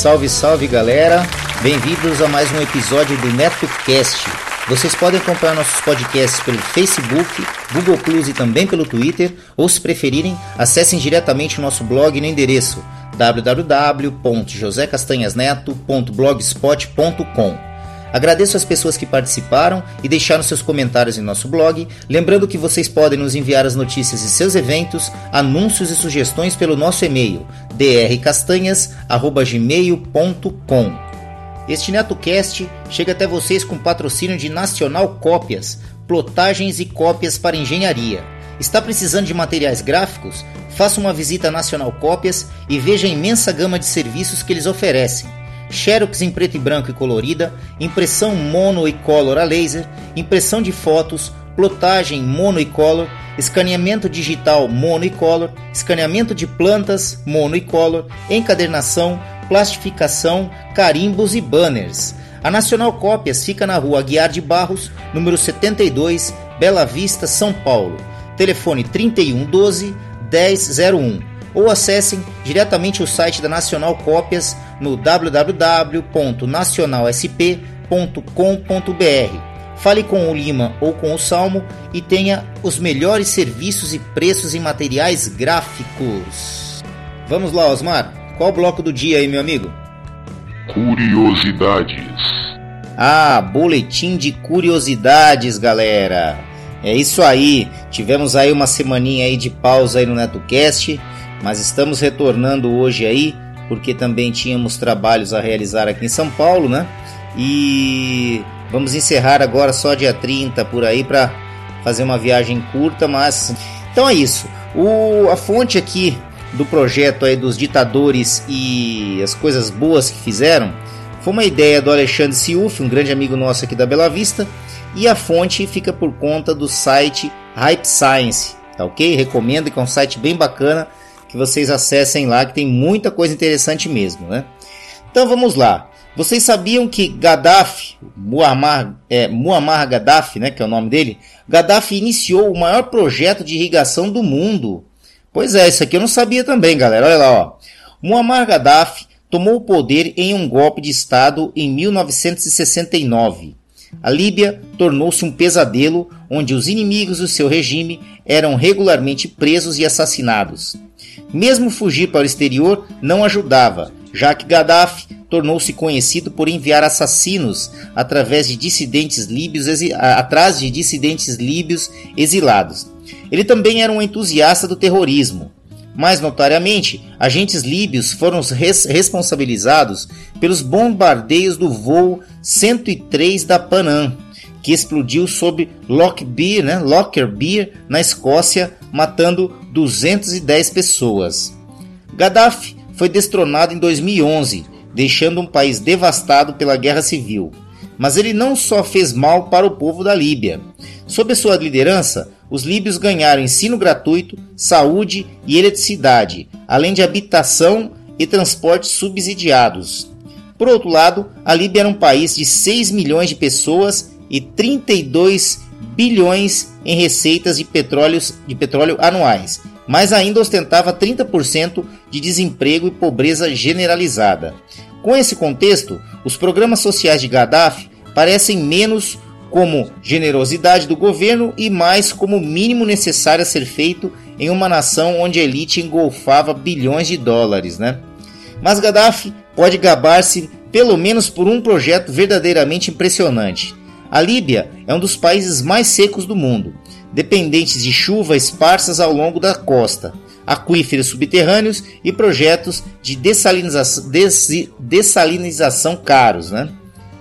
Salve, salve galera! Bem-vindos a mais um episódio do NetoCast. Vocês podem acompanhar nossos podcasts pelo Facebook, Google Plus e também pelo Twitter, ou se preferirem, acessem diretamente o nosso blog no endereço www.josecastanhasneto.blogspot.com. Agradeço as pessoas que participaram e deixaram seus comentários em nosso blog, lembrando que vocês podem nos enviar as notícias de seus eventos, anúncios e sugestões pelo nosso e-mail drcastanhas@gmail.com. Este NetoCast chega até vocês com patrocínio de Nacional Cópias, plotagens e cópias para engenharia. Está precisando de materiais gráficos? Faça uma visita a Nacional Cópias e veja a imensa gama de serviços que eles oferecem xerox em preto e branco e colorida, impressão mono e color a laser, impressão de fotos, plotagem mono e color, escaneamento digital mono e color, escaneamento de plantas mono e color, encadernação, plastificação, carimbos e banners. A Nacional Cópias fica na rua Guiar de Barros, número 72, Bela Vista, São Paulo. Telefone 3112 1001 ou acessem diretamente o site da Nacional Cópias no www.nacionalsp.com.br. Fale com o Lima ou com o Salmo e tenha os melhores serviços e preços em materiais gráficos. Vamos lá, Osmar. Qual o bloco do dia aí, meu amigo? Curiosidades. Ah, boletim de curiosidades, galera. É isso aí. Tivemos aí uma semaninha aí de pausa aí no NetoCast, mas estamos retornando hoje aí porque também tínhamos trabalhos a realizar aqui em São Paulo, né? E vamos encerrar agora só dia 30 por aí para fazer uma viagem curta, mas então é isso. O, a fonte aqui do projeto aí dos ditadores e as coisas boas que fizeram foi uma ideia do Alexandre Siuf, um grande amigo nosso aqui da Bela Vista, e a fonte fica por conta do site Hype Science, tá ok? Recomendo que é um site bem bacana que vocês acessem lá, que tem muita coisa interessante mesmo, né? Então vamos lá. Vocês sabiam que Gaddafi, Muammar, é, Muammar Gaddafi, né, que é o nome dele, Gaddafi iniciou o maior projeto de irrigação do mundo. Pois é, isso aqui eu não sabia também, galera. Olha lá, ó. Muammar Gaddafi tomou o poder em um golpe de Estado em 1969. A Líbia tornou-se um pesadelo onde os inimigos do seu regime eram regularmente presos e assassinados. Mesmo fugir para o exterior não ajudava, já que Gaddafi tornou-se conhecido por enviar assassinos através de dissidentes líbios atrás de dissidentes líbios exilados. Ele também era um entusiasta do terrorismo. Mais notariamente, agentes líbios foram res responsabilizados pelos bombardeios do voo 103 da Panam, que explodiu sob Lockbeer, né, Lockerbie, na Escócia, matando 210 pessoas. Gaddafi foi destronado em 2011, deixando um país devastado pela guerra civil. Mas ele não só fez mal para o povo da Líbia. Sob sua liderança, os líbios ganharam ensino gratuito, saúde e eletricidade, além de habitação e transporte subsidiados. Por outro lado, a Líbia era um país de 6 milhões de pessoas e 32 bilhões em receitas de, de petróleo anuais, mas ainda ostentava 30% de desemprego e pobreza generalizada. Com esse contexto, os programas sociais de Gaddafi parecem menos como generosidade do governo e mais como o mínimo necessário a ser feito em uma nação onde a elite engolfava bilhões de dólares, né? Mas Gaddafi pode gabar-se pelo menos por um projeto verdadeiramente impressionante. A Líbia é um dos países mais secos do mundo, dependentes de chuva esparsas ao longo da costa, aquíferos subterrâneos e projetos de dessalinização, dessalinização caros. Né?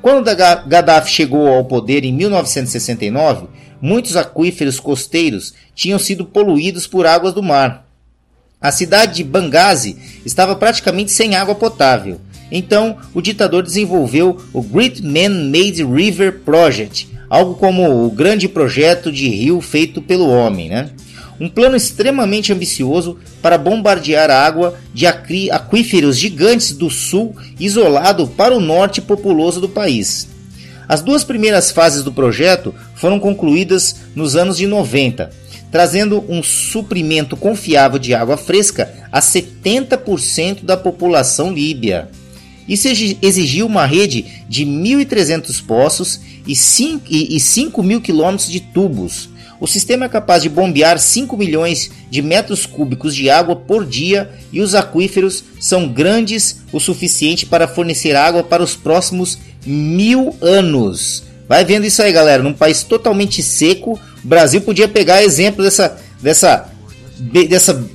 Quando Gaddafi chegou ao poder em 1969, muitos aquíferos costeiros tinham sido poluídos por águas do mar. A cidade de Benghazi estava praticamente sem água potável. Então, o ditador desenvolveu o Great Man-Made River Project, algo como o grande projeto de rio feito pelo homem, né? Um plano extremamente ambicioso para bombardear a água de aquíferos gigantes do sul, isolado para o norte populoso do país. As duas primeiras fases do projeto foram concluídas nos anos de 90, trazendo um suprimento confiável de água fresca a 70% da população líbia. Isso exigiu uma rede de 1.300 poços e 5, mil quilômetros de tubos. O sistema é capaz de bombear 5 milhões de metros cúbicos de água por dia e os aquíferos são grandes o suficiente para fornecer água para os próximos mil anos. Vai vendo isso aí, galera. Num país totalmente seco, o Brasil podia pegar exemplo dessa, dessa, dessa,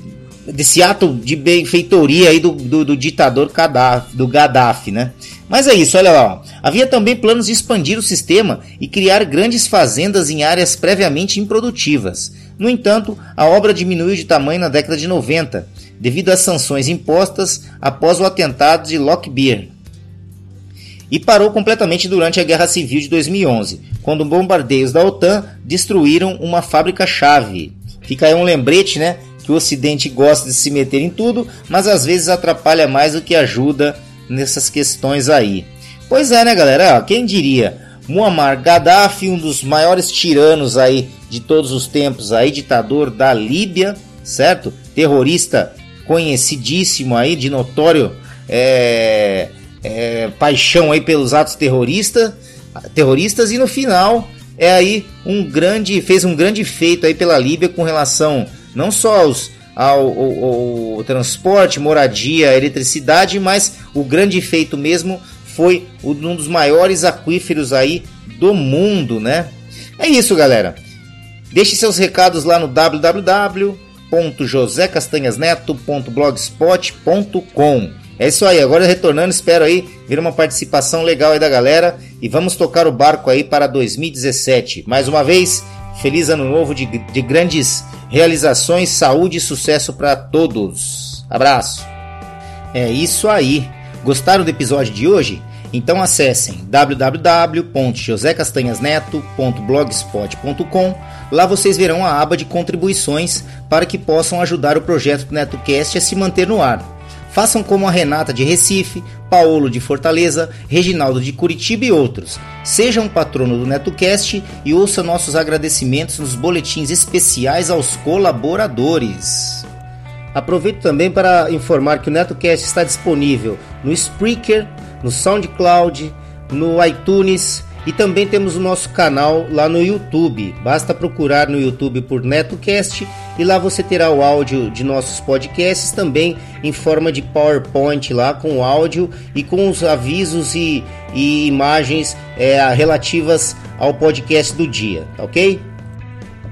desse ato de benfeitoria aí do, do, do ditador Gaddafi, do Gaddafi, né? Mas é isso, olha lá. Havia também planos de expandir o sistema e criar grandes fazendas em áreas previamente improdutivas. No entanto, a obra diminuiu de tamanho na década de 90, devido às sanções impostas após o atentado de Lockbeer e parou completamente durante a Guerra Civil de 2011, quando bombardeios da OTAN destruíram uma fábrica-chave. Fica aí um lembrete, né? Que o Ocidente gosta de se meter em tudo, mas às vezes atrapalha mais do que ajuda nessas questões aí. Pois é, né, galera? Quem diria? Muammar Gaddafi, um dos maiores tiranos aí de todos os tempos, aí ditador da Líbia, certo? Terrorista conhecidíssimo aí, de notório é, é, paixão aí pelos atos terrorista, terroristas e no final é aí um grande fez um grande feito aí pela Líbia com relação não só aos, ao, ao, ao transporte, moradia, eletricidade, mas o grande feito mesmo foi um dos maiores aquíferos aí do mundo, né? É isso, galera. Deixe seus recados lá no www.josecastanhasneto.blogspot.com. É isso aí, agora retornando, espero aí ver uma participação legal aí da galera e vamos tocar o barco aí para 2017. Mais uma vez, feliz ano novo de, de grandes realizações, saúde e sucesso para todos. Abraço. É isso aí. Gostaram do episódio de hoje? Então acessem www.josecastanhasneto.blogspot.com. Lá vocês verão a aba de contribuições para que possam ajudar o projeto do NetoCast a se manter no ar. Façam como a Renata de Recife, Paulo de Fortaleza, Reginaldo de Curitiba e outros. Seja um patrono do NetoCast e ouça nossos agradecimentos nos boletins especiais aos colaboradores. Aproveito também para informar que o NetoCast está disponível no Spreaker, no SoundCloud, no iTunes e também temos o nosso canal lá no YouTube. Basta procurar no YouTube por NetoCast e lá você terá o áudio de nossos podcasts também em forma de PowerPoint lá com o áudio e com os avisos e, e imagens é, relativas ao podcast do dia, ok?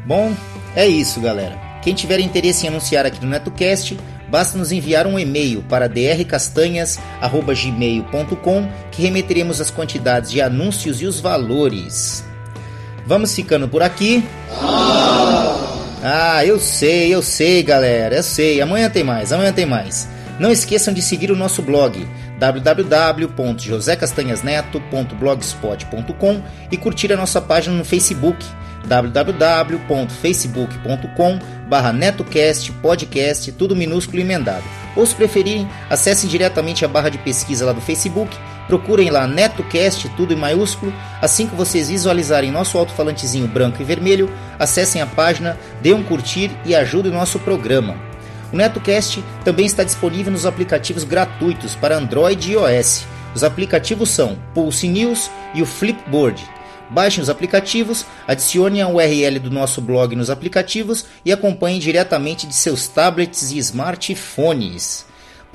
Bom, é isso, galera. Quem tiver interesse em anunciar aqui no NetoCast, basta nos enviar um e-mail para drcastanhas@gmail.com que remeteremos as quantidades de anúncios e os valores. Vamos ficando por aqui. Ah, eu sei, eu sei, galera, eu sei. Amanhã tem mais, amanhã tem mais. Não esqueçam de seguir o nosso blog www.josecastanhasneto.blogspot.com e curtir a nossa página no Facebook www.facebook.com netocast podcast, tudo minúsculo emendado. Ou se preferirem, acessem diretamente a barra de pesquisa lá do Facebook, procurem lá NetoCast, tudo em maiúsculo. Assim que vocês visualizarem nosso alto-falantezinho branco e vermelho, acessem a página, dê um curtir e ajudem o nosso programa. O NetoCast também está disponível nos aplicativos gratuitos para Android e iOS. Os aplicativos são Pulse News e o Flipboard. Baixem os aplicativos, adicione a URL do nosso blog nos aplicativos e acompanhem diretamente de seus tablets e smartphones.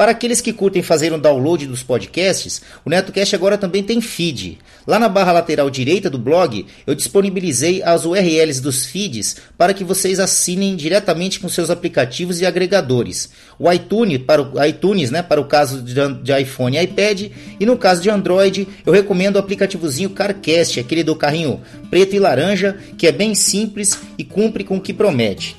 Para aqueles que curtem fazer um download dos podcasts, o NetoCast agora também tem feed. Lá na barra lateral direita do blog, eu disponibilizei as URLs dos feeds para que vocês assinem diretamente com seus aplicativos e agregadores. O iTunes, para o, iTunes, né, para o caso de, iPhone e iPad, e no caso de Android, eu recomendo o aplicativozinho CarCast, aquele do carrinho preto e laranja, que é bem simples e cumpre com o que promete.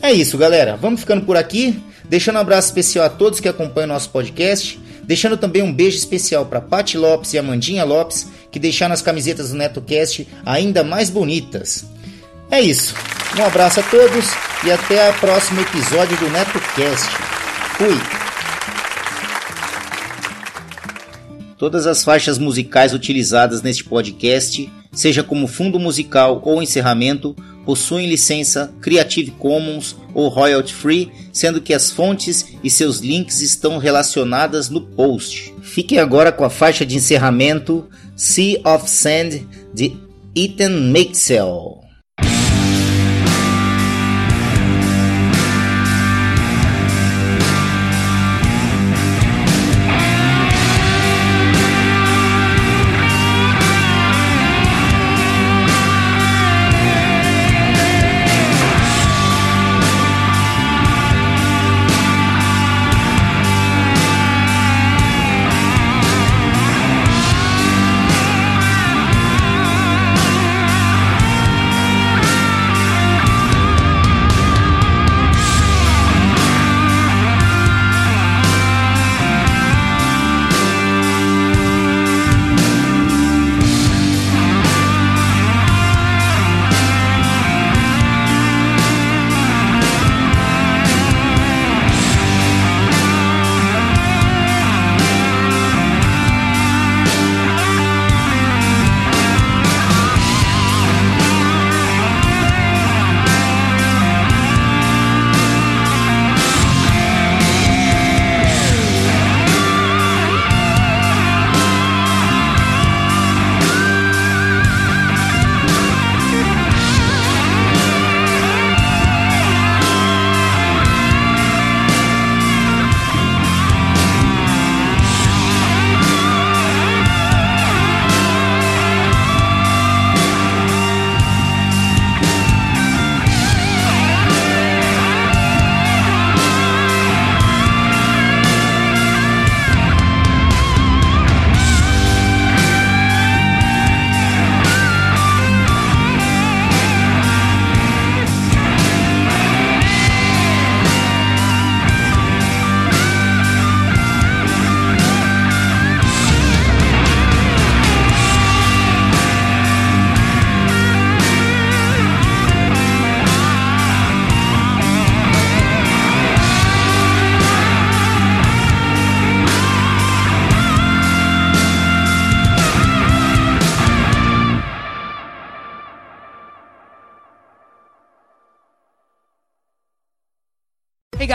É isso, galera. Vamos ficando por aqui. Deixando um abraço especial a todos que acompanham nosso podcast. Deixando também um beijo especial para Pati Lopes e Amandinha Lopes, que deixaram as camisetas do NetoCast ainda mais bonitas. É isso. Um abraço a todos e até o próximo episódio do NetoCast. Fui! Todas as faixas musicais utilizadas neste podcast, seja como fundo musical ou encerramento, possuem licença Creative Commons ou royalty free, sendo que as fontes e seus links estão relacionadas no post. Fiquem agora com a faixa de encerramento Sea of Sand de Ethan Mixel.